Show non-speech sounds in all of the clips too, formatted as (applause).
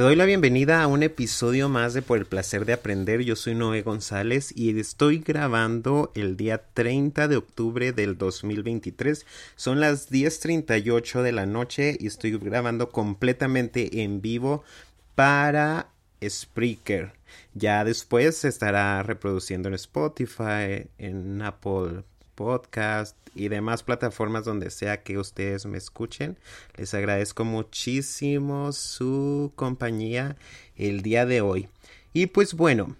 Te doy la bienvenida a un episodio más de Por el placer de aprender. Yo soy Noé González y estoy grabando el día 30 de octubre del 2023. Son las 10:38 de la noche y estoy grabando completamente en vivo para Spreaker. Ya después se estará reproduciendo en Spotify, en Apple Podcast y demás plataformas donde sea que ustedes me escuchen. Les agradezco muchísimo su compañía el día de hoy. Y pues bueno,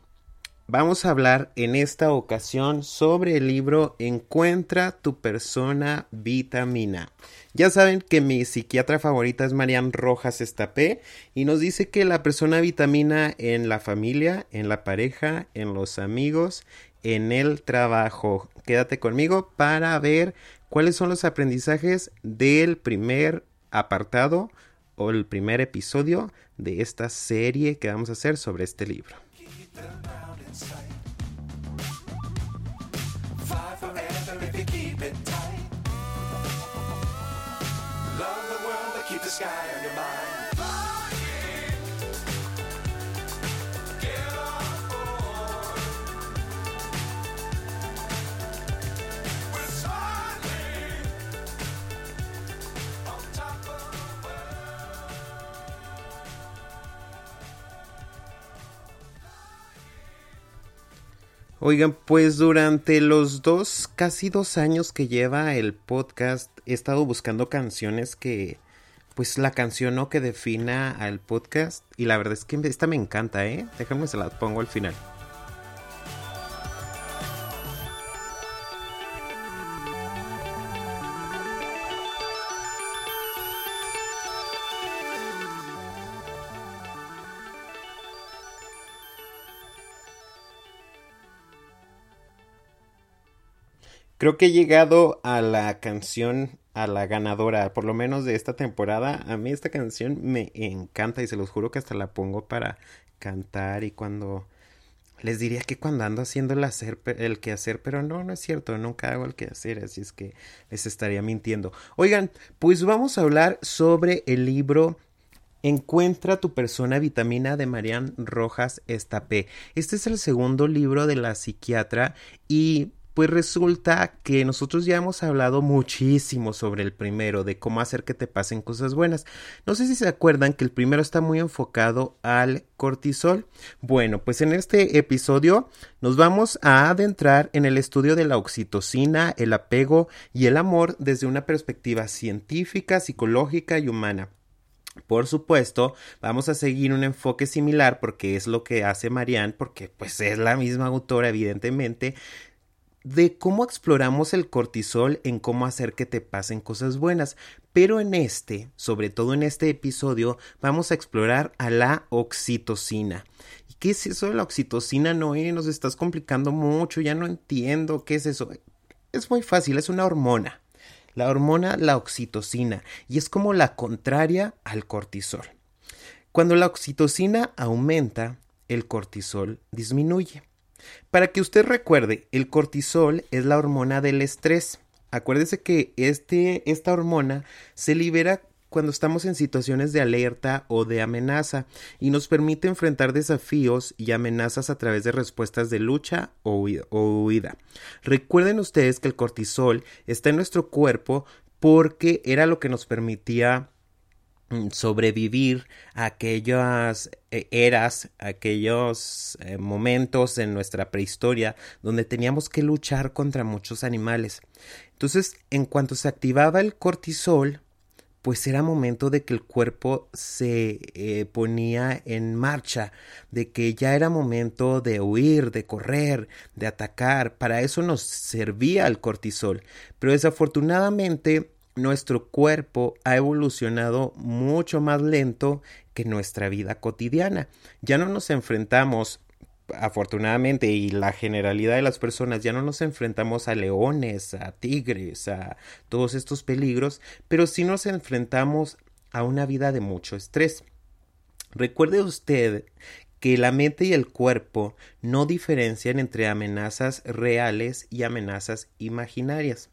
vamos a hablar en esta ocasión sobre el libro Encuentra tu persona vitamina. Ya saben que mi psiquiatra favorita es Marian Rojas Estapé y nos dice que la persona vitamina en la familia, en la pareja, en los amigos, en el trabajo. Quédate conmigo para ver cuáles son los aprendizajes del primer apartado o el primer episodio de esta serie que vamos a hacer sobre este libro. Oigan, pues durante los dos, casi dos años que lleva el podcast, he estado buscando canciones que, pues la canción o que defina al podcast. Y la verdad es que esta me encanta, ¿eh? Déjame se la pongo al final. Creo que he llegado a la canción, a la ganadora, por lo menos de esta temporada. A mí esta canción me encanta y se los juro que hasta la pongo para cantar y cuando... Les diría que cuando ando haciendo el, hacer, el quehacer, pero no, no es cierto, nunca hago el quehacer, así es que les estaría mintiendo. Oigan, pues vamos a hablar sobre el libro Encuentra tu persona vitamina de Marian Rojas Estapé. Este es el segundo libro de la psiquiatra y pues resulta que nosotros ya hemos hablado muchísimo sobre el primero, de cómo hacer que te pasen cosas buenas. No sé si se acuerdan que el primero está muy enfocado al cortisol. Bueno, pues en este episodio nos vamos a adentrar en el estudio de la oxitocina, el apego y el amor desde una perspectiva científica, psicológica y humana. Por supuesto, vamos a seguir un enfoque similar porque es lo que hace Marianne, porque pues es la misma autora evidentemente, de cómo exploramos el cortisol en cómo hacer que te pasen cosas buenas. Pero en este, sobre todo en este episodio, vamos a explorar a la oxitocina. ¿Y qué es eso de la oxitocina, Noé? Nos estás complicando mucho, ya no entiendo qué es eso. Es muy fácil, es una hormona. La hormona, la oxitocina, y es como la contraria al cortisol. Cuando la oxitocina aumenta, el cortisol disminuye. Para que usted recuerde, el cortisol es la hormona del estrés. Acuérdese que este, esta hormona se libera cuando estamos en situaciones de alerta o de amenaza y nos permite enfrentar desafíos y amenazas a través de respuestas de lucha o huida. Recuerden ustedes que el cortisol está en nuestro cuerpo porque era lo que nos permitía sobrevivir a aquellas eh, eras, aquellos eh, momentos en nuestra prehistoria donde teníamos que luchar contra muchos animales. Entonces, en cuanto se activaba el cortisol, pues era momento de que el cuerpo se eh, ponía en marcha, de que ya era momento de huir, de correr, de atacar. Para eso nos servía el cortisol. Pero desafortunadamente nuestro cuerpo ha evolucionado mucho más lento que nuestra vida cotidiana. Ya no nos enfrentamos afortunadamente y la generalidad de las personas ya no nos enfrentamos a leones, a tigres, a todos estos peligros, pero sí nos enfrentamos a una vida de mucho estrés. Recuerde usted que la mente y el cuerpo no diferencian entre amenazas reales y amenazas imaginarias.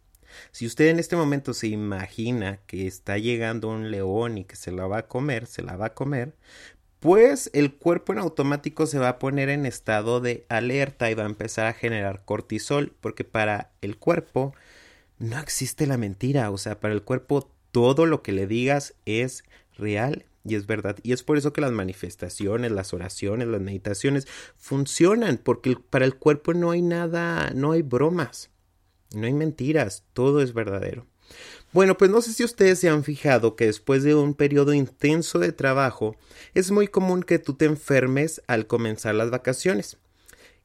Si usted en este momento se imagina que está llegando un león y que se la va a comer, se la va a comer, pues el cuerpo en automático se va a poner en estado de alerta y va a empezar a generar cortisol, porque para el cuerpo no existe la mentira, o sea, para el cuerpo todo lo que le digas es real y es verdad. Y es por eso que las manifestaciones, las oraciones, las meditaciones funcionan, porque para el cuerpo no hay nada, no hay bromas, no hay mentiras, todo es verdadero. Bueno, pues no sé si ustedes se han fijado que después de un periodo intenso de trabajo es muy común que tú te enfermes al comenzar las vacaciones.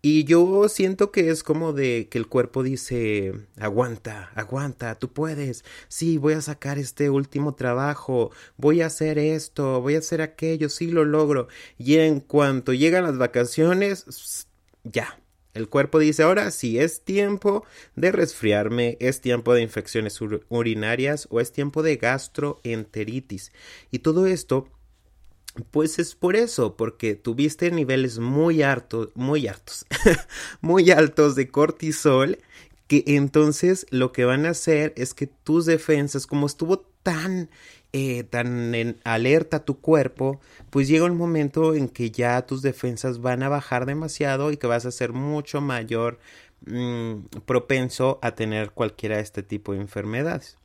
Y yo siento que es como de que el cuerpo dice, aguanta, aguanta, tú puedes, sí, voy a sacar este último trabajo, voy a hacer esto, voy a hacer aquello, sí lo logro. Y en cuanto llegan las vacaciones, ya, el cuerpo dice ahora si es tiempo de resfriarme, es tiempo de infecciones urinarias o es tiempo de gastroenteritis. Y todo esto pues es por eso, porque tuviste niveles muy altos, muy altos, (laughs) muy altos de cortisol, que entonces lo que van a hacer es que tus defensas, como estuvo tan eh, tan en alerta tu cuerpo, pues llega un momento en que ya tus defensas van a bajar demasiado y que vas a ser mucho mayor mm, propenso a tener cualquiera de este tipo de enfermedades.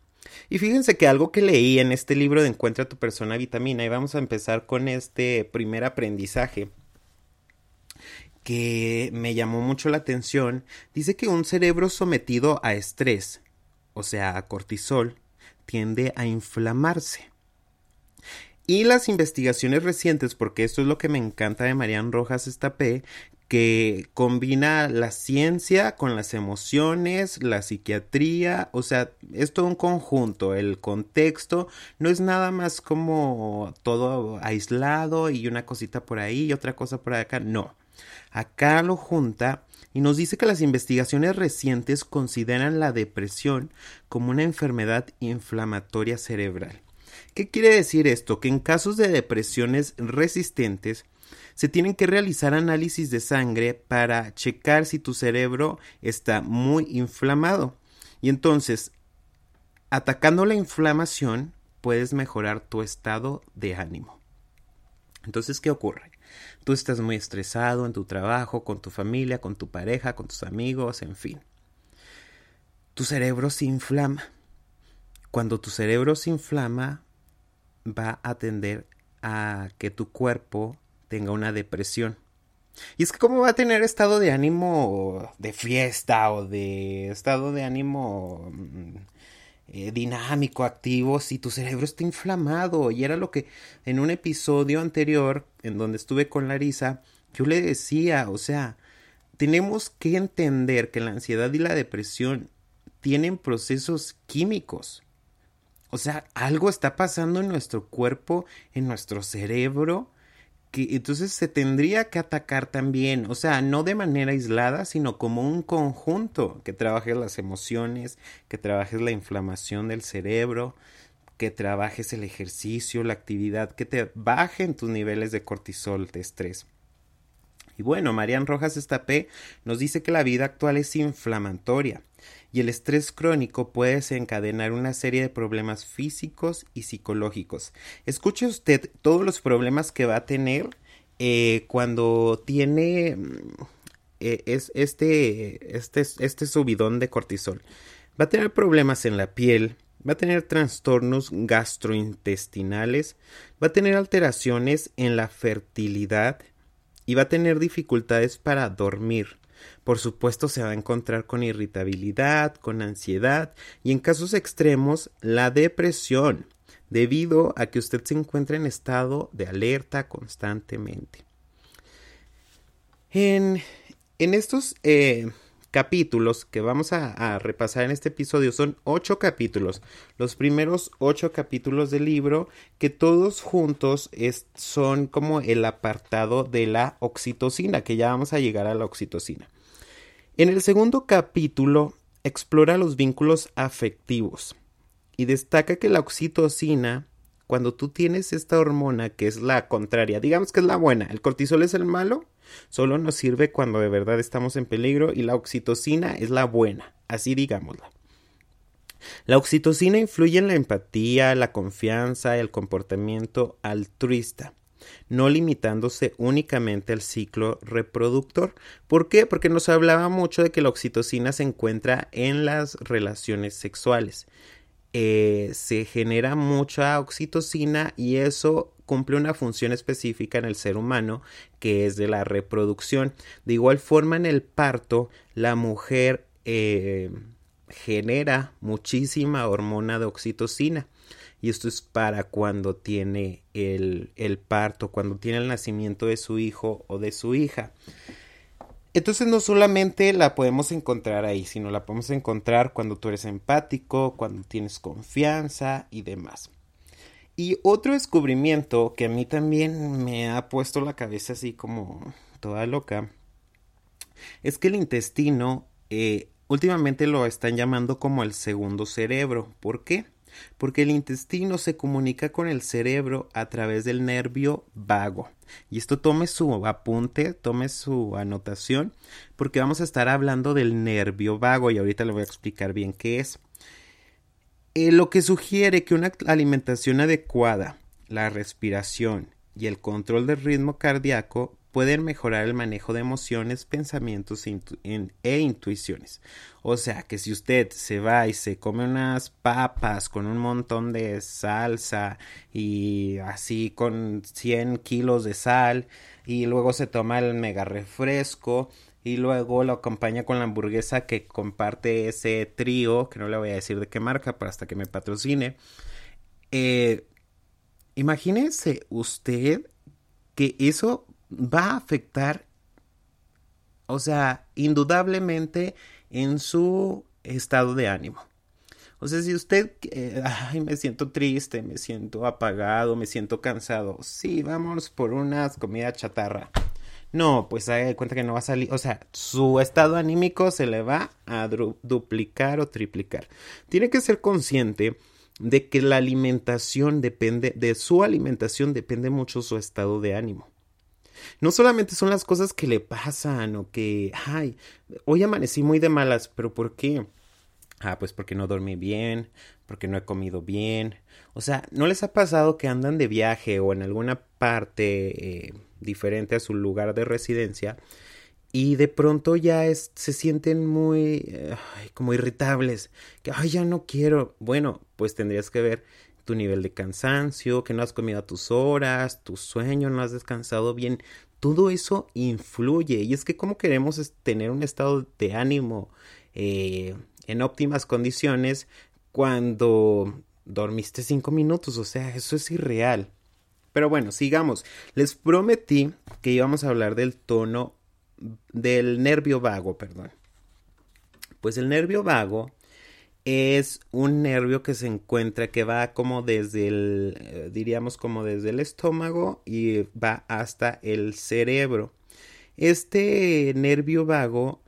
Y fíjense que algo que leí en este libro de Encuentra tu persona vitamina, y vamos a empezar con este primer aprendizaje que me llamó mucho la atención, dice que un cerebro sometido a estrés, o sea, a cortisol, tiende a inflamarse. Y las investigaciones recientes, porque esto es lo que me encanta de Marian Rojas Estapé, que combina la ciencia con las emociones, la psiquiatría, o sea, es todo un conjunto, el contexto no es nada más como todo aislado y una cosita por ahí y otra cosa por acá, no. Acá lo junta y nos dice que las investigaciones recientes consideran la depresión como una enfermedad inflamatoria cerebral. ¿Qué quiere decir esto? Que en casos de depresiones resistentes se tienen que realizar análisis de sangre para checar si tu cerebro está muy inflamado. Y entonces, atacando la inflamación, puedes mejorar tu estado de ánimo. Entonces, ¿qué ocurre? Tú estás muy estresado en tu trabajo, con tu familia, con tu pareja, con tus amigos, en fin. Tu cerebro se inflama. Cuando tu cerebro se inflama, va a tender a que tu cuerpo tenga una depresión. Y es que cómo va a tener estado de ánimo de fiesta o de estado de ánimo mm, eh, dinámico, activo, si tu cerebro está inflamado. Y era lo que en un episodio anterior, en donde estuve con Larisa, yo le decía, o sea, tenemos que entender que la ansiedad y la depresión tienen procesos químicos. O sea, algo está pasando en nuestro cuerpo, en nuestro cerebro, que entonces se tendría que atacar también, o sea, no de manera aislada, sino como un conjunto, que trabajes las emociones, que trabajes la inflamación del cerebro, que trabajes el ejercicio, la actividad, que te bajen tus niveles de cortisol, de estrés. Y bueno, Marian Rojas Estapé nos dice que la vida actual es inflamatoria y el estrés crónico puede desencadenar una serie de problemas físicos y psicológicos. Escuche usted todos los problemas que va a tener eh, cuando tiene eh, es este, este, este subidón de cortisol. Va a tener problemas en la piel, va a tener trastornos gastrointestinales, va a tener alteraciones en la fertilidad, y va a tener dificultades para dormir. Por supuesto se va a encontrar con irritabilidad, con ansiedad y en casos extremos la depresión, debido a que usted se encuentra en estado de alerta constantemente. En, en estos eh, capítulos que vamos a, repasar en este episodio son ocho capítulos. Los primeros ocho capítulos del libro que todos juntos son como el apartado de la oxitocina, que ya vamos a llegar a la oxitocina. En el segundo capítulo explora los vínculos afectivos y destaca que la oxitocina cuando tú tienes esta hormona que es la contraria, digamos que es la buena, el cortisol es el malo, Solo nos sirve cuando de verdad estamos en peligro y la oxitocina es la buena, así digámosla. La oxitocina influye en la empatía, la confianza, el comportamiento altruista, no limitándose únicamente al ciclo reproductor. ¿Por qué? Porque nos hablaba mucho de que la oxitocina se encuentra en las relaciones sexuales. Eh, se genera mucha oxitocina y eso cumple una función específica en el ser humano que es de la reproducción. De igual forma en el parto la mujer eh, genera muchísima hormona de oxitocina y esto es para cuando tiene el, el parto, cuando tiene el nacimiento de su hijo o de su hija. Entonces no solamente la podemos encontrar ahí, sino la podemos encontrar cuando tú eres empático, cuando tienes confianza y demás. Y otro descubrimiento que a mí también me ha puesto la cabeza así como toda loca es que el intestino eh, últimamente lo están llamando como el segundo cerebro. ¿Por qué? Porque el intestino se comunica con el cerebro a través del nervio vago. Y esto tome su apunte, tome su anotación, porque vamos a estar hablando del nervio vago y ahorita le voy a explicar bien qué es. Eh, lo que sugiere que una alimentación adecuada, la respiración y el control del ritmo cardíaco pueden mejorar el manejo de emociones, pensamientos e intuiciones. O sea que si usted se va y se come unas papas con un montón de salsa y así con 100 kilos de sal y luego se toma el mega refresco y luego lo acompaña con la hamburguesa que comparte ese trío, que no le voy a decir de qué marca, para hasta que me patrocine. Eh, imagínese usted que eso va a afectar, o sea, indudablemente en su estado de ánimo. O sea, si usted, eh, (laughs) ay, me siento triste, me siento apagado, me siento cansado, sí, vamos por unas comida chatarra. No, pues haga de cuenta que no va a salir, o sea, su estado anímico se le va a duplicar o triplicar. Tiene que ser consciente de que la alimentación depende, de su alimentación depende mucho su estado de ánimo. No solamente son las cosas que le pasan o que, ay, hoy amanecí muy de malas, pero ¿por qué? Ah, pues porque no dormí bien, porque no he comido bien. O sea, ¿no les ha pasado que andan de viaje o en alguna parte eh, diferente a su lugar de residencia y de pronto ya es, se sienten muy como irritables, que ay ya no quiero. Bueno, pues tendrías que ver tu nivel de cansancio, que no has comido a tus horas, tu sueño, no has descansado bien. Todo eso influye y es que como queremos tener un estado de ánimo eh, en óptimas condiciones cuando dormiste cinco minutos, o sea, eso es irreal. Pero bueno, sigamos. Les prometí que íbamos a hablar del tono del nervio vago, perdón. Pues el nervio vago es un nervio que se encuentra que va como desde el, eh, diríamos como desde el estómago y va hasta el cerebro. Este nervio vago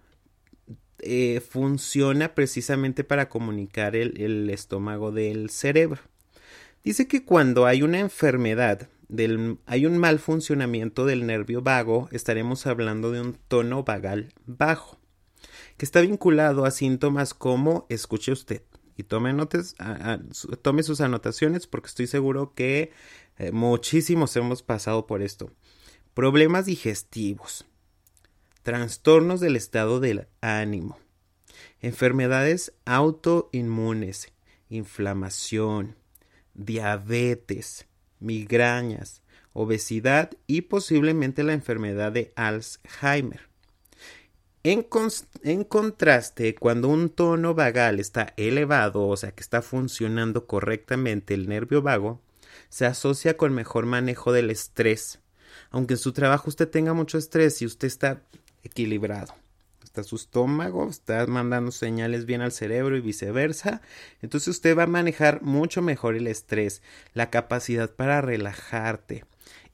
eh, funciona precisamente para comunicar el, el estómago del cerebro. Dice que cuando hay una enfermedad del, hay un mal funcionamiento del nervio vago, estaremos hablando de un tono vagal bajo, que está vinculado a síntomas como, escuche usted, y tome, notes, tome sus anotaciones porque estoy seguro que eh, muchísimos hemos pasado por esto. Problemas digestivos, trastornos del estado del ánimo, enfermedades autoinmunes, inflamación, diabetes, migrañas, obesidad y posiblemente la enfermedad de Alzheimer. En, contraste, cuando un tono vagal está elevado, o sea que está funcionando correctamente el nervio vago, se asocia con mejor manejo del estrés. Aunque en su trabajo usted tenga mucho estrés y usted está equilibrado. Está su estómago, está mandando señales bien al cerebro y viceversa. Entonces usted va a manejar mucho mejor el estrés, la capacidad para relajarte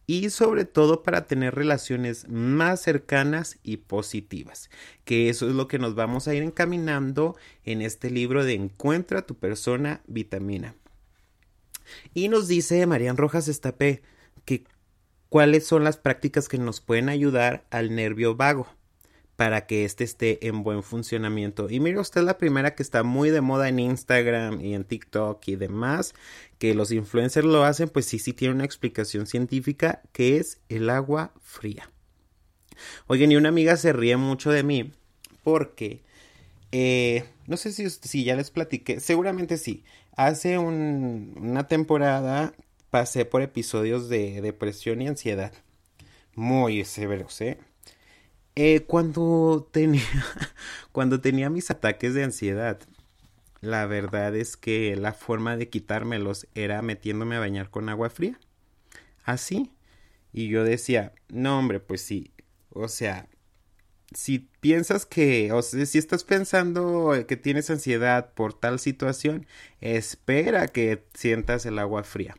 y sobre todo para tener relaciones más cercanas y positivas, que eso es lo que nos vamos a ir encaminando en este libro de Encuentra tu persona vitamina. Y nos dice Marian Rojas Estapé que cuáles son las prácticas que nos pueden ayudar al nervio vago para que éste esté en buen funcionamiento. Y mire usted la primera que está muy de moda en Instagram y en TikTok y demás, que los influencers lo hacen, pues sí, sí tiene una explicación científica, que es el agua fría. Oigan, y una amiga se ríe mucho de mí porque, eh, no sé si, si ya les platiqué, seguramente sí, hace una temporada pasé por episodios de depresión y ansiedad. Muy severos, ¿eh? ¿Eh? cuando tenía (laughs) cuando tenía mis ataques de ansiedad, la verdad es que la forma de quitármelos era metiéndome a bañar con agua fría. Así. Y yo decía, no hombre, pues sí. O sea, si piensas que, o sea, si estás pensando que tienes ansiedad por tal situación, espera que sientas el agua fría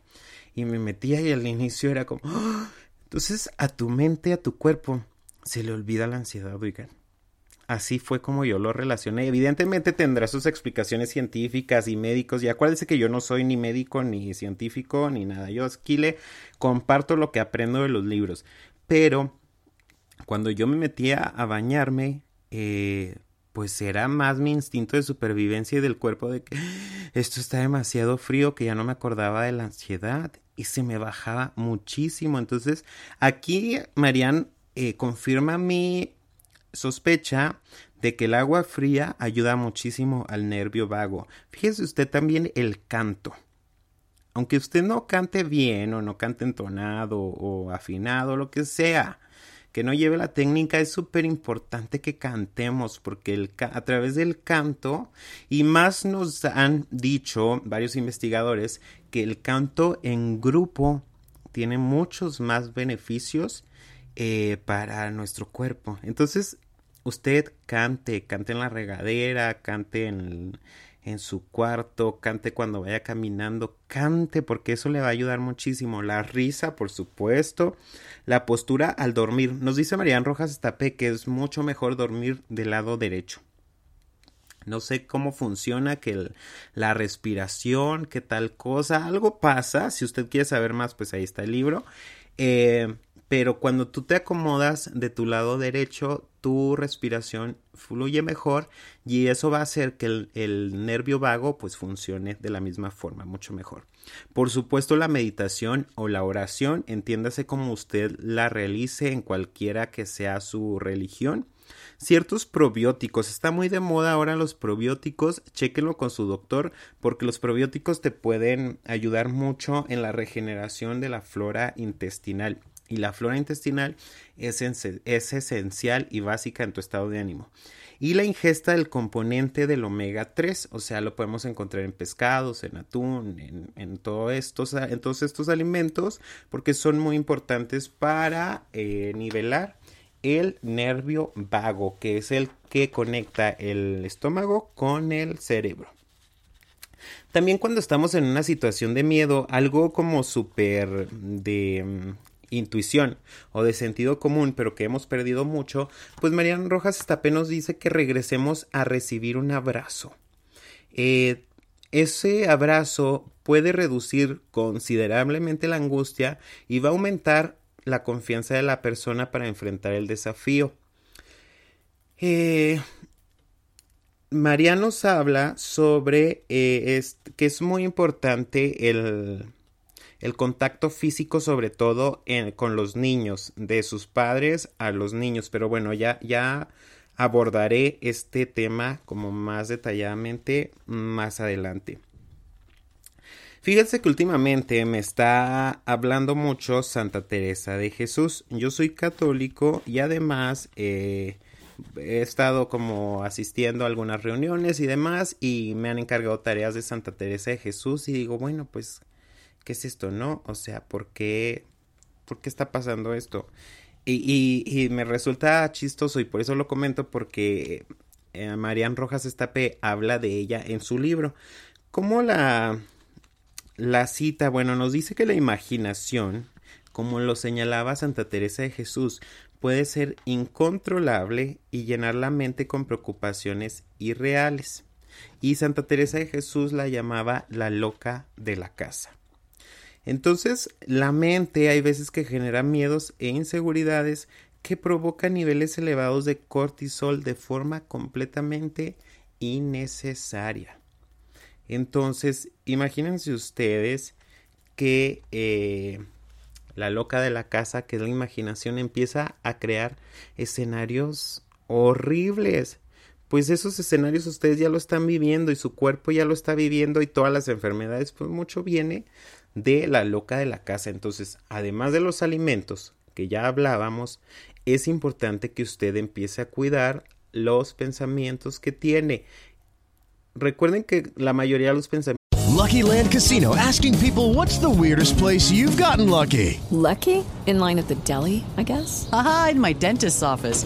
y me metía y al inicio era como... ¡Ah! Entonces a tu mente, a tu cuerpo, se le olvida la ansiedad, oigan. Así fue como yo lo relacioné. Evidentemente tendrá sus explicaciones científicas y médicos. Y acuérdense que yo no soy ni médico, ni científico, ni nada. Yo aquí le comparto lo que aprendo de los libros. Pero cuando yo me metía a bañarme, eh, pues era más mi instinto de supervivencia y del cuerpo de que esto está demasiado frío que ya no me acordaba de la ansiedad y se me bajaba muchísimo. Entonces, aquí Marian eh, confirma mi sospecha de que el agua fría ayuda muchísimo al nervio vago. Fíjese usted también el canto. Aunque usted no cante bien o no cante entonado o afinado, lo que sea, que no lleve la técnica, es súper importante que cantemos porque el a través del canto, y más nos han dicho varios investigadores, que el canto en grupo tiene muchos más beneficios eh, para nuestro cuerpo. Entonces, usted cante, cante en la regadera, cante en, en su cuarto, cante cuando vaya caminando, cante porque eso le va a ayudar muchísimo. La risa, por supuesto, la postura al dormir. Nos dice Marian Rojas Estapé que es mucho mejor dormir del lado derecho. No sé cómo funciona, que la respiración, qué tal cosa, algo pasa. Si usted quiere saber más, pues ahí está el libro. Eh, pero cuando tú te acomodas de tu lado derecho, tu respiración fluye mejor y eso va a hacer que el, nervio vago pues funcione de la misma forma, mucho mejor. Por supuesto la meditación o la oración, entiéndase como usted la realice en cualquiera que sea su religión. Ciertos probióticos, está muy de moda ahora los probióticos, chéquenlo con su doctor porque los probióticos te pueden ayudar mucho en la regeneración de la flora intestinal y la flora intestinal es, es, esencial y básica en tu estado de ánimo. Y la ingesta del componente del omega 3, o sea, lo podemos encontrar en pescados, en atún, en, en, todo estos, en todos estos alimentos, porque son muy importantes para eh, nivelar el nervio vago, que es el que conecta el estómago con el cerebro. También cuando estamos en una situación de miedo, algo como súper de intuición o de sentido común, pero que hemos perdido mucho, pues Marian Rojas Estapé nos dice que regresemos a recibir un abrazo. Eh, ese abrazo puede reducir considerablemente la angustia y va a aumentar la confianza de la persona para enfrentar el desafío. Eh, María nos habla sobre eh, que es muy importante el, el contacto físico, sobre todo con los niños, de sus padres a los niños. Pero bueno, ya, ya abordaré este tema como más detalladamente más adelante. Fíjense que últimamente me está hablando mucho Santa Teresa de Jesús. Yo soy católico y además eh, he estado como asistiendo a algunas reuniones y demás y me han encargado tareas de Santa Teresa de Jesús y digo, bueno, pues, ¿qué es esto, no? O sea, ¿por qué, por qué está pasando esto? Y, me resulta chistoso y por eso lo comento porque eh, Marian Rojas Estape habla de ella en su libro. Como la, la cita, bueno, nos dice que la imaginación, como lo señalaba Santa Teresa de Jesús, puede ser incontrolable y llenar la mente con preocupaciones irreales. Y Santa Teresa de Jesús la llamaba la loca de la casa. Entonces, la mente hay veces que genera miedos e inseguridades que provocan niveles elevados de cortisol de forma completamente innecesaria. Entonces, imagínense ustedes que eh, la loca de la casa, que es la imaginación, empieza a crear escenarios horribles. Pues esos escenarios ustedes ya lo están viviendo y su cuerpo ya lo está viviendo y todas las enfermedades, pues mucho viene de la loca de la casa. Entonces, además de los alimentos que ya hablábamos, es importante que usted empiece a cuidar los pensamientos que tiene. Recuerden que la mayoría de los pensamientos Lucky Land Casino asking people what's the weirdest place you've gotten lucky? Lucky? In line at the deli, I guess. Aha, in my dentist's office.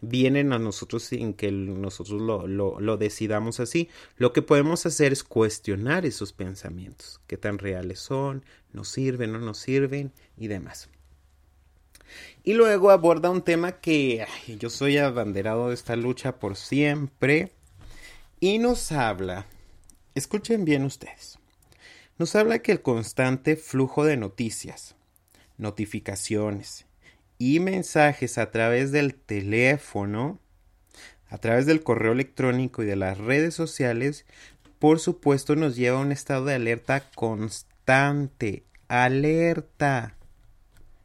vienen a nosotros sin que nosotros lo, lo, decidamos así. Lo que podemos hacer es cuestionar esos pensamientos, qué tan reales son, nos sirven, no nos sirven y demás. Y luego aborda un tema que yo soy abanderado de esta lucha por siempre y nos habla, escuchen bien ustedes, nos habla que el constante flujo de noticias, notificaciones, y mensajes a través del teléfono, a través del correo electrónico y de las redes sociales, por supuesto nos lleva a un estado de alerta constante. Alerta.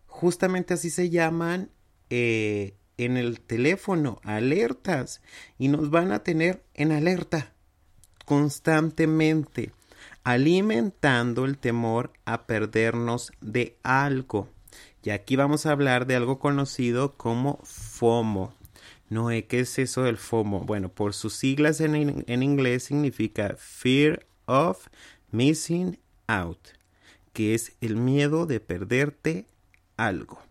Justamente así se llaman eh, en el teléfono, alertas. Y nos van a tener en alerta constantemente, alimentando el temor a perdernos de algo. Y aquí vamos a hablar de algo conocido como FOMO. No, ¿qué es eso del FOMO? Bueno, por sus siglas en, en inglés significa Fear of Missing Out, que es el miedo de perderte algo.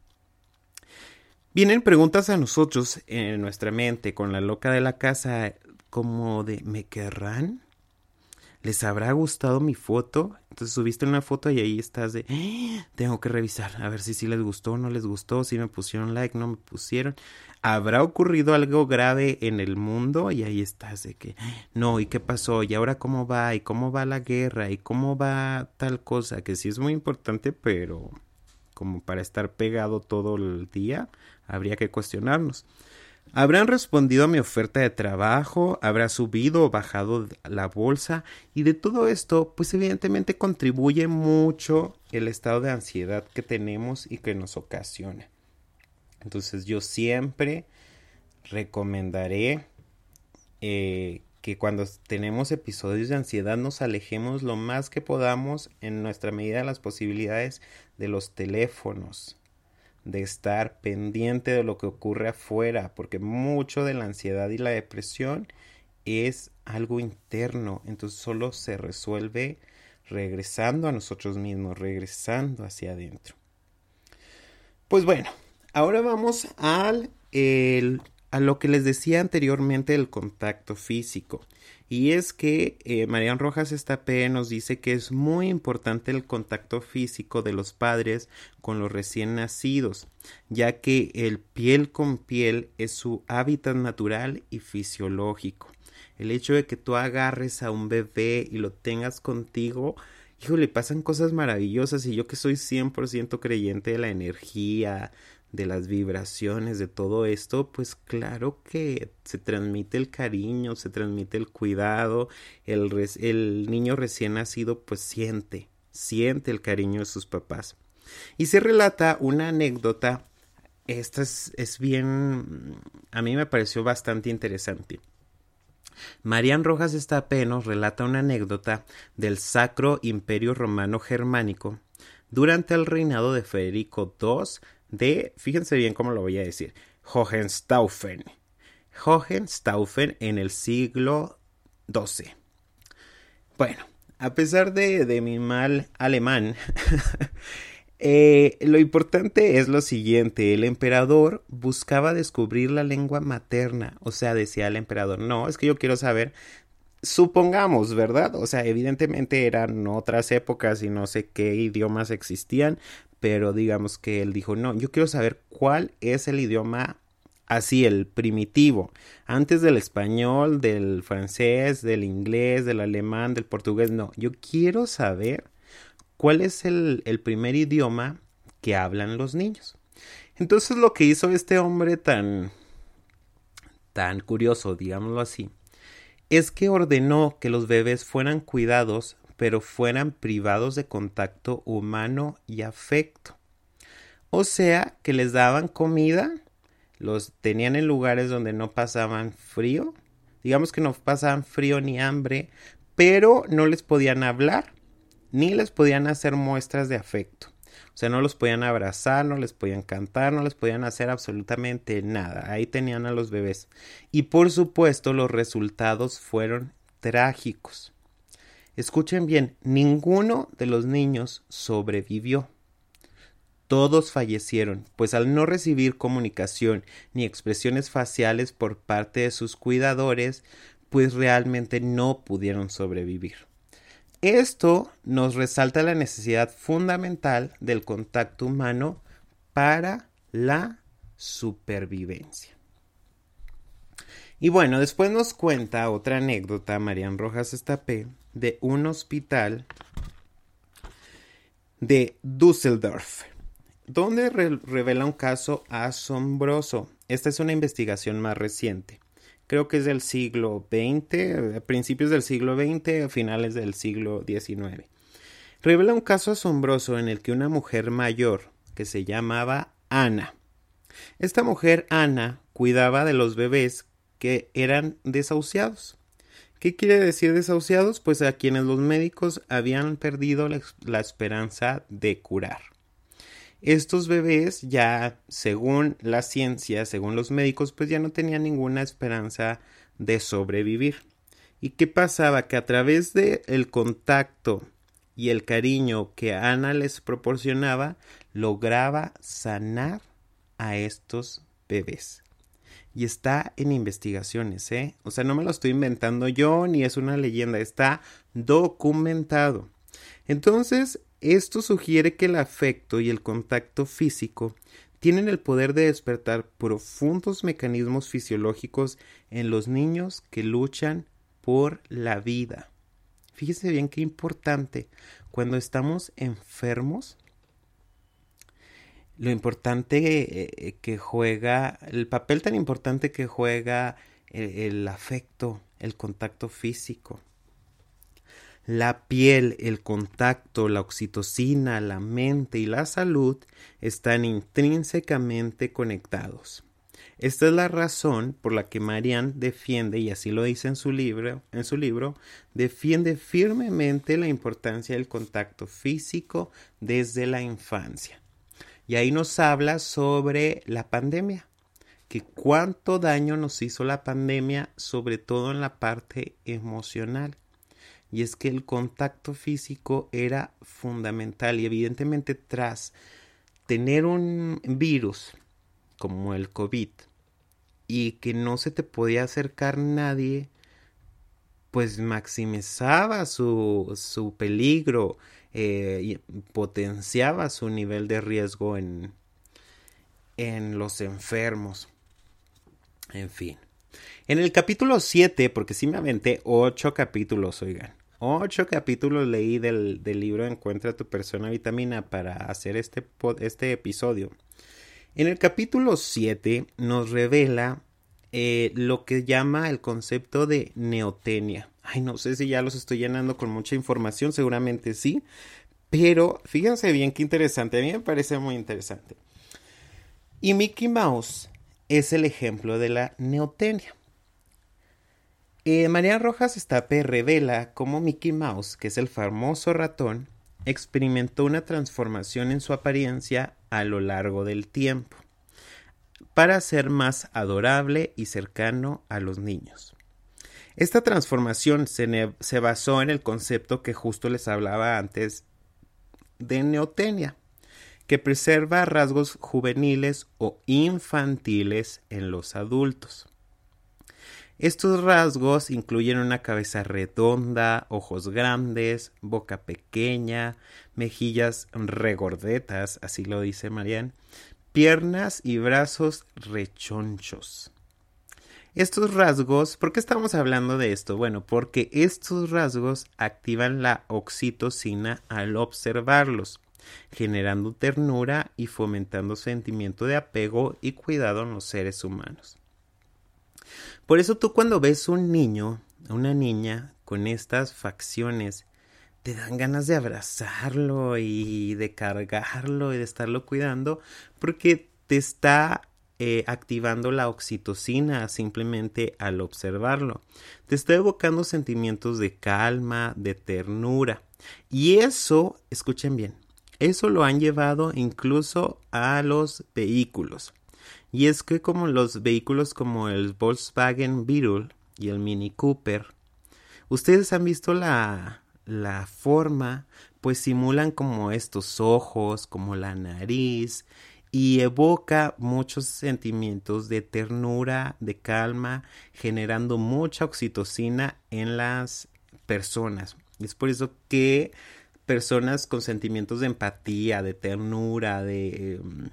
Vienen preguntas a nosotros en nuestra mente con la loca de la casa como de ¿me querrán? ¿Les habrá gustado mi foto? Entonces subiste una foto y ahí estás de, ¡Ah! tengo que revisar, a ver si sí les gustó o no les gustó, si me pusieron like, no me pusieron. ¿Habrá ocurrido algo grave en el mundo? Y ahí estás de que, no, ¿y qué pasó? ¿Y ahora cómo va? ¿Y cómo va la guerra? ¿Y cómo va tal cosa? Que sí es muy importante, pero como para estar pegado todo el día, habría que cuestionarnos. Habrán respondido a mi oferta de trabajo, habrá subido o bajado la bolsa y de todo esto, pues evidentemente contribuye mucho el estado de ansiedad que tenemos y que nos ocasiona. Entonces yo siempre recomendaré eh, que cuando tenemos episodios de ansiedad nos alejemos lo más que podamos en nuestra medida de las posibilidades de los teléfonos de estar pendiente de lo que ocurre afuera, porque mucho de la ansiedad y la depresión es algo interno, entonces solo se resuelve regresando a nosotros mismos, regresando hacia adentro. Pues bueno, ahora vamos al el, a lo que les decía anteriormente del contacto físico. Y es que eh, Marian Rojas Estapé nos dice que es muy importante el contacto físico de los padres con los recién nacidos, ya que el piel con piel es su hábitat natural y fisiológico. El hecho de que tú agarres a un bebé y lo tengas contigo, híjole, pasan cosas maravillosas y yo que soy 100% creyente de la energía, de las vibraciones, de todo esto, pues claro que se transmite el cariño, se transmite el cuidado, el, el niño recién nacido pues siente, siente el cariño de sus papás. Y se relata una anécdota, esta es, bien, a mí me pareció bastante interesante. Marian Rojas Estapé nos relata una anécdota del Sacro Imperio Romano Germánico durante el reinado de Federico II de, fíjense bien cómo lo voy a decir, Hohenstaufen. Hohenstaufen en el siglo XII. Bueno, a pesar de, de mi mal alemán, (laughs) eh, lo importante es lo siguiente, el emperador buscaba descubrir la lengua materna, o sea, decía el emperador, no, es que yo quiero saber supongamos, ¿verdad? O sea, evidentemente eran otras épocas y no sé qué idiomas existían, pero digamos que él dijo, no, yo quiero saber cuál es el idioma así, el primitivo, antes del español, del francés, del inglés, del alemán, del portugués, no, yo quiero saber cuál es el, el primer idioma que hablan los niños. Entonces lo que hizo este hombre tan tan curioso, digámoslo así, es que ordenó que los bebés fueran cuidados pero fueran privados de contacto humano y afecto. O sea, que les daban comida, los tenían en lugares donde no pasaban frío, digamos que no pasaban frío ni hambre, pero no les podían hablar, ni les podían hacer muestras de afecto. O sea, no los podían abrazar, no les podían cantar, no les podían hacer absolutamente nada. Ahí tenían a los bebés. Y por supuesto los resultados fueron trágicos. Escuchen bien, ninguno de los niños sobrevivió. Todos fallecieron, pues al no recibir comunicación ni expresiones faciales por parte de sus cuidadores, pues realmente no pudieron sobrevivir. Esto nos resalta la necesidad fundamental del contacto humano para la supervivencia. Y bueno, después nos cuenta otra anécdota Marian Rojas Estapé de un hospital de Düsseldorf, donde revela un caso asombroso. Esta es una investigación más reciente. Creo que es del siglo XX, principios del siglo XX, finales del siglo XIX. Revela un caso asombroso en el que una mujer mayor, que se llamaba Ana, esta mujer Ana cuidaba de los bebés que eran desahuciados. ¿Qué quiere decir desahuciados? Pues a quienes los médicos habían perdido la, esperanza de curar. Estos bebés ya, según la ciencia, según los médicos, pues ya no tenían ninguna esperanza de sobrevivir. ¿Y qué pasaba? Que a través del el contacto y el cariño que Ana les proporcionaba, lograba sanar a estos bebés y está en investigaciones, ¿eh? O sea, no me lo estoy inventando yo ni es una leyenda, está documentado. Entonces, esto sugiere que el afecto y el contacto físico tienen el poder de despertar profundos mecanismos fisiológicos en los niños que luchan por la vida. Fíjese bien qué importante. Cuando estamos enfermos, lo importante eh, que juega, el papel tan importante que juega el, afecto, el contacto físico. La piel, el contacto, la oxitocina, la mente y la salud están intrínsecamente conectados. Esta es la razón por la que Marianne defiende, y así lo dice en su libro, en su libro, defiende firmemente la importancia del contacto físico desde la infancia. Y ahí nos habla sobre la pandemia, que cuánto daño nos hizo la pandemia, sobre todo en la parte emocional. Y es que el contacto físico era fundamental y evidentemente tras tener un virus como el COVID y que no se te podía acercar nadie, pues maximizaba su, su peligro, eh, potenciaba su nivel de riesgo en, en los enfermos. En fin. En el capítulo 7, porque sí me aventé 8 capítulos, oigan. 8 capítulos leí del, del, libro Encuentra tu persona vitamina para hacer este, este episodio. En el capítulo 7 nos revela eh, lo que llama el concepto de neotenia. Ay, no sé si ya los estoy llenando con mucha información, seguramente sí. Pero fíjense bien qué interesante, a mí me parece muy interesante. Y Mickey Mouse es el ejemplo de la neotenia. Eh, María Rojas Estape revela cómo Mickey Mouse, que es el famoso ratón, experimentó una transformación en su apariencia a lo largo del tiempo para ser más adorable y cercano a los niños. Esta transformación se, se basó en el concepto que justo les hablaba antes de neotenia, que preserva rasgos juveniles o infantiles en los adultos. Estos rasgos incluyen una cabeza redonda, ojos grandes, boca pequeña, mejillas regordetas, así lo dice Marianne, piernas y brazos rechonchos. Estos rasgos, ¿por qué estamos hablando de esto? Bueno, porque estos rasgos activan la oxitocina al observarlos, generando ternura y fomentando sentimiento de apego y cuidado en los seres humanos. Por eso tú cuando ves un niño, una niña con estas facciones, te dan ganas de abrazarlo y de cargarlo y de estarlo cuidando porque te está eh, activando la oxitocina simplemente al observarlo. Te está evocando sentimientos de calma, de ternura. Y eso, escuchen bien, eso lo han llevado incluso a los vehículos. Y es que como los vehículos como el Volkswagen Beetle y el Mini Cooper, ustedes han visto la, la forma, pues simulan como estos ojos, como la nariz, y evoca muchos sentimientos de ternura, de calma, generando mucha oxitocina en las personas. Es por eso que personas con sentimientos de empatía, de ternura, de em,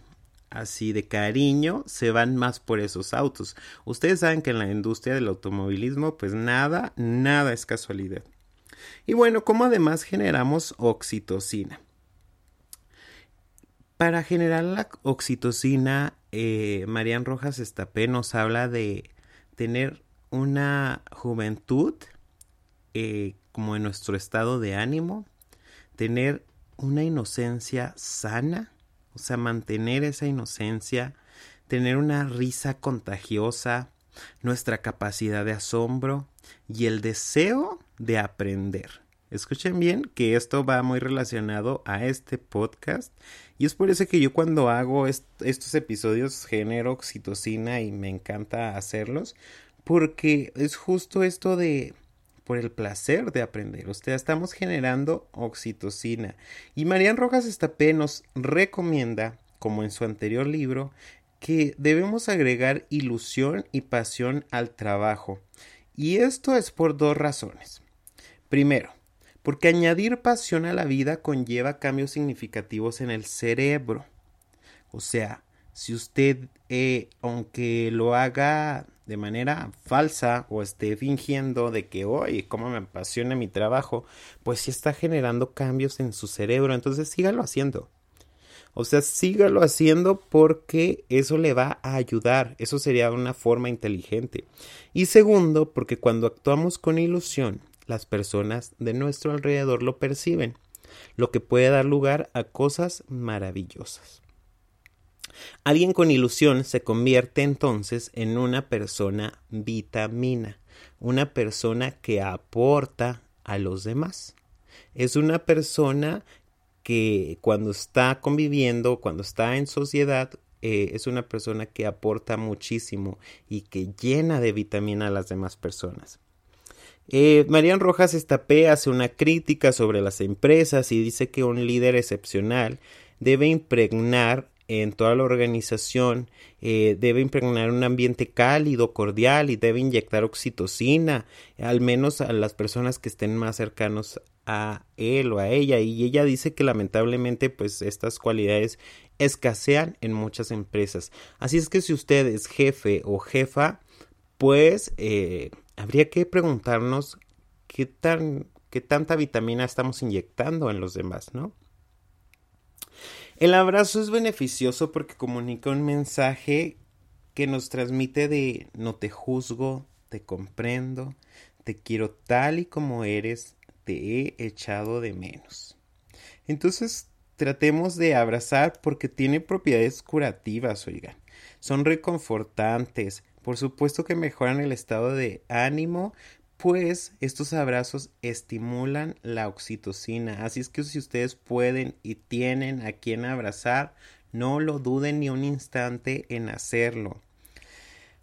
así de cariño, se van más por esos autos. Ustedes saben que en la industria del automovilismo, pues nada, nada es casualidad. Y bueno, ¿cómo además generamos oxitocina? Para generar la oxitocina, eh, Marian Rojas Estapé nos habla de tener una juventud eh, como en nuestro estado de ánimo, tener una inocencia sana, o sea, mantener esa inocencia, tener una risa contagiosa, nuestra capacidad de asombro y el deseo de aprender. Escuchen bien que esto va muy relacionado a este podcast y es por eso que yo cuando hago estos episodios genero oxitocina y me encanta hacerlos porque es justo esto de por el placer de aprender. O sea, estamos generando oxitocina. Y Marian Rojas Estapé nos recomienda, como en su anterior libro, que debemos agregar ilusión y pasión al trabajo. Y esto es por dos razones. Primero, porque añadir pasión a la vida conlleva cambios significativos en el cerebro. O sea, si usted, eh, aunque lo haga de manera falsa o esté fingiendo de que, oye, cómo me apasiona mi trabajo, pues sí está generando cambios en su cerebro, entonces sígalo haciendo. O sea, sígalo haciendo porque eso le va a ayudar, eso sería una forma inteligente. Y segundo, porque cuando actuamos con ilusión, las personas de nuestro alrededor lo perciben, lo que puede dar lugar a cosas maravillosas. Alguien con ilusión se convierte entonces en una persona vitamina, una persona que aporta a los demás. Es una persona que cuando está conviviendo, cuando está en sociedad, eh, es una persona que aporta muchísimo y que llena de vitamina a las demás personas. Eh, Marian Rojas Estapé hace una crítica sobre las empresas y dice que un líder excepcional debe impregnar en toda la organización, eh, debe impregnar un ambiente cálido, cordial y debe inyectar oxitocina, al menos a las personas que estén más cercanos a él o a ella. Y ella dice que lamentablemente pues estas cualidades escasean en muchas empresas. Así es que si usted es jefe o jefa, pues eh, habría que preguntarnos qué tan qué tanta vitamina estamos inyectando en los demás, ¿no? El abrazo es beneficioso porque comunica un mensaje que nos transmite de no te juzgo, te comprendo, te quiero tal y como eres, te he echado de menos. Entonces, tratemos de abrazar porque tiene propiedades curativas, oigan. Son reconfortantes, por supuesto que mejoran el estado de ánimo, pues estos abrazos estimulan la oxitocina. Así es que si ustedes pueden y tienen a quien abrazar, no lo duden ni un instante en hacerlo.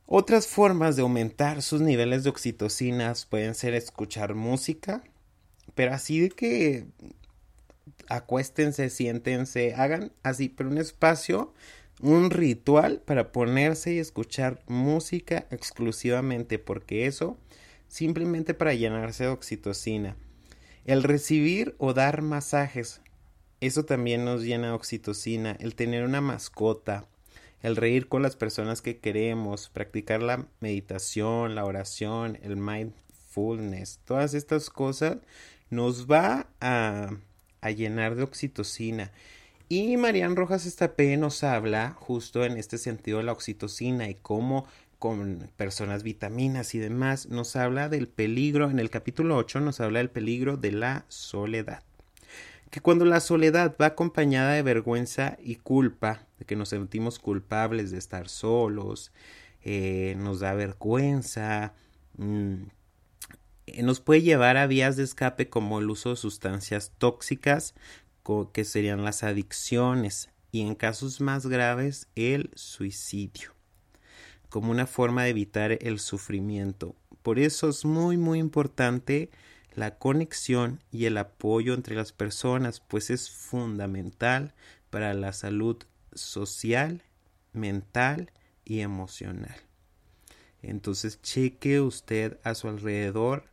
Otras formas de aumentar sus niveles de oxitocinas pueden ser escuchar música, pero así de que acuéstense, siéntense, hagan así, pero un espacio, un ritual para ponerse y escuchar música exclusivamente, porque eso simplemente para llenarse de oxitocina. El recibir o dar masajes, eso también nos llena de oxitocina. El tener una mascota, el reír con las personas que queremos, practicar la meditación, la oración, el mindfulness, todas estas cosas nos va a, a llenar de oxitocina. Y Marian Rojas Estapé nos habla justo en este sentido de la oxitocina y cómo con personas vitaminas y demás, nos habla del peligro, en el capítulo 8 nos habla del peligro de la soledad. Que cuando la soledad va acompañada de vergüenza y culpa, de que nos sentimos culpables de estar solos, eh, nos da vergüenza, mm, eh, nos puede llevar a vías de escape como el uso de sustancias tóxicas, que serían las adicciones, y en casos más graves el suicidio como una forma de evitar el sufrimiento. Por eso es muy muy importante la conexión y el apoyo entre las personas, pues es fundamental para la salud social, mental y emocional. Entonces cheque usted a su alrededor,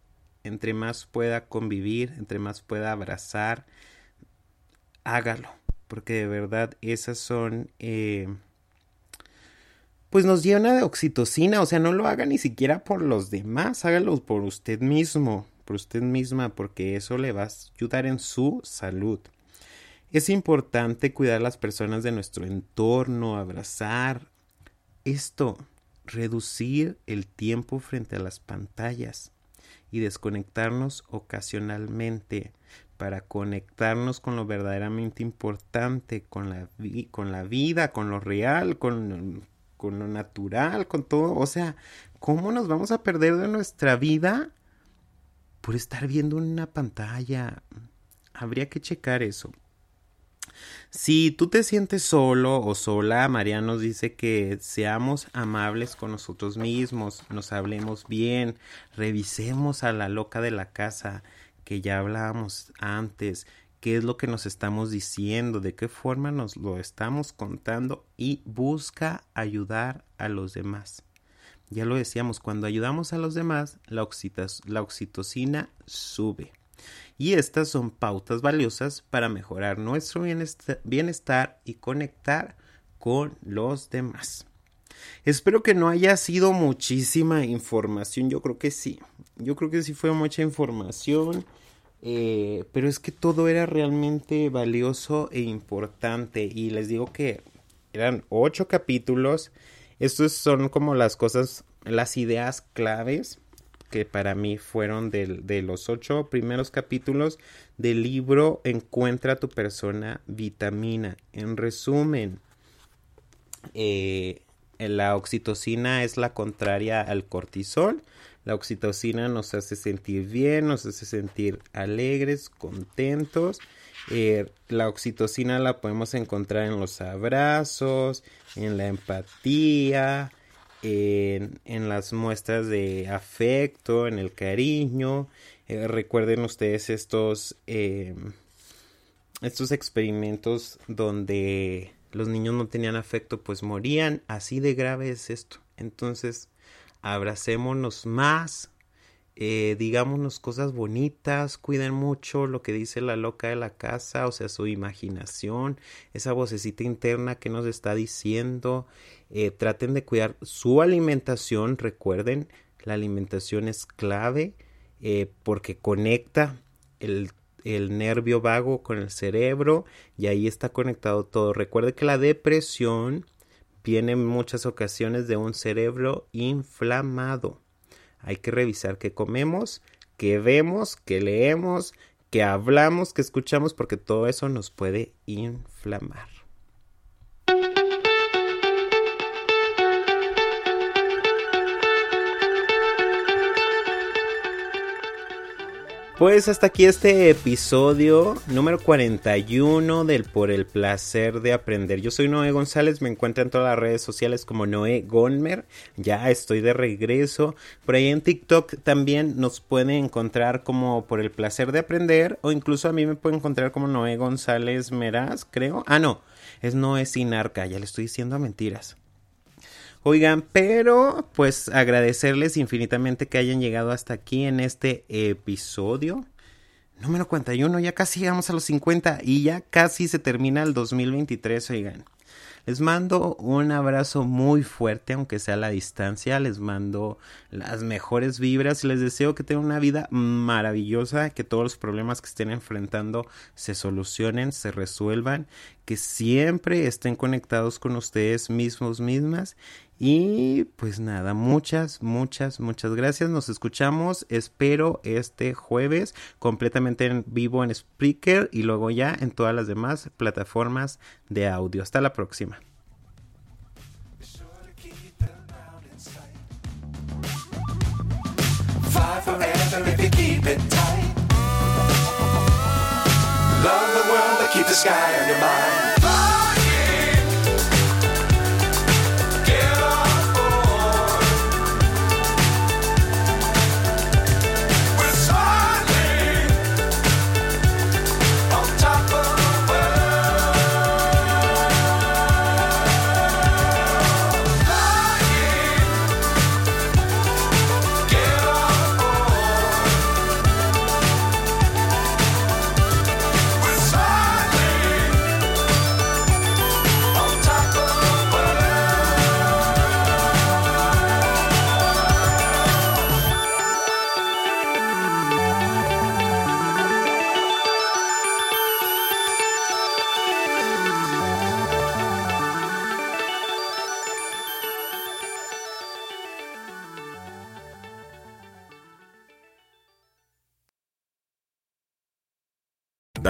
entre más pueda convivir, entre más pueda abrazar, hágalo, porque de verdad esas son eh, pues nos llena de oxitocina, o sea, no lo haga ni siquiera por los demás, hágalo por usted mismo, por usted misma, porque eso le va a ayudar en su salud. Es importante cuidar a las personas de nuestro entorno, abrazar. Esto, reducir el tiempo frente a las pantallas y desconectarnos ocasionalmente para conectarnos con lo verdaderamente importante, con la, con la vida, con lo real, con con lo natural, con todo. O sea, ¿cómo nos vamos a perder de nuestra vida por estar viendo una pantalla? Habría que checar eso. Si tú te sientes solo o sola, María nos dice que seamos amables con nosotros mismos, nos hablemos bien, revisemos a la loca de la casa que ya hablábamos antes, qué es lo que nos estamos diciendo, de qué forma nos lo estamos contando y busca ayudar a los demás. Ya lo decíamos, cuando ayudamos a los demás, la, oxitocina sube. Y estas son pautas valiosas para mejorar nuestro bienestar y conectar con los demás. Espero que no haya sido muchísima información. Yo creo que sí. Yo creo que sí fue mucha información. Eh, pero es que todo era realmente valioso e importante. Y les digo que eran ocho capítulos. Estos son como las cosas, las ideas claves que para mí fueron de, los ocho primeros capítulos del libro Encuentra tu persona vitamina. En resumen, eh, la oxitocina es la contraria al cortisol la oxitocina nos hace sentir bien, nos hace sentir alegres, contentos. Eh, la oxitocina la podemos encontrar en los abrazos, en la empatía, en, las muestras de afecto, en el cariño. Eh, recuerden ustedes estos, em, estos experimentos donde los niños no tenían afecto, pues morían. Así de grave es esto. Entonces, abracémonos más, eh, digámonos cosas bonitas, cuiden mucho lo que dice la loca de la casa, o sea, su imaginación, esa vocecita interna que nos está diciendo. Eh, traten de cuidar su alimentación, recuerden, la alimentación es clave eh, porque conecta el, el nervio vago con el cerebro y ahí está conectado todo. Recuerde que la depresión viene en muchas ocasiones de un cerebro inflamado. Hay que revisar qué comemos, qué vemos, qué leemos, qué hablamos, qué escuchamos, porque todo eso nos puede inflamar. Pues hasta aquí este episodio número 41 del Por el Placer de Aprender. Yo soy Noé González, me encuentro en todas las redes sociales como Noé Gonmer. Ya estoy de regreso. Por ahí en TikTok también nos pueden encontrar como Por el Placer de Aprender o incluso a mí me pueden encontrar como Noé González Meraz, creo. Ah, no, es Noé Sinarca, ya le estoy diciendo mentiras. Oigan, pero pues agradecerles infinitamente que hayan llegado hasta aquí en este episodio. Número 41, ya casi llegamos a los 50 y ya casi se termina el 2023, oigan. Les mando un abrazo muy fuerte, aunque sea a la distancia. Les mando las mejores vibras y les deseo que tengan una vida maravillosa, que todos los problemas que estén enfrentando se solucionen, se resuelvan, que siempre estén conectados con ustedes mismos, mismas y pues nada, muchas, muchas, muchas gracias. Nos escuchamos, espero, este jueves completamente en vivo en Spreaker y luego ya en todas las demás plataformas de audio. Hasta la próxima.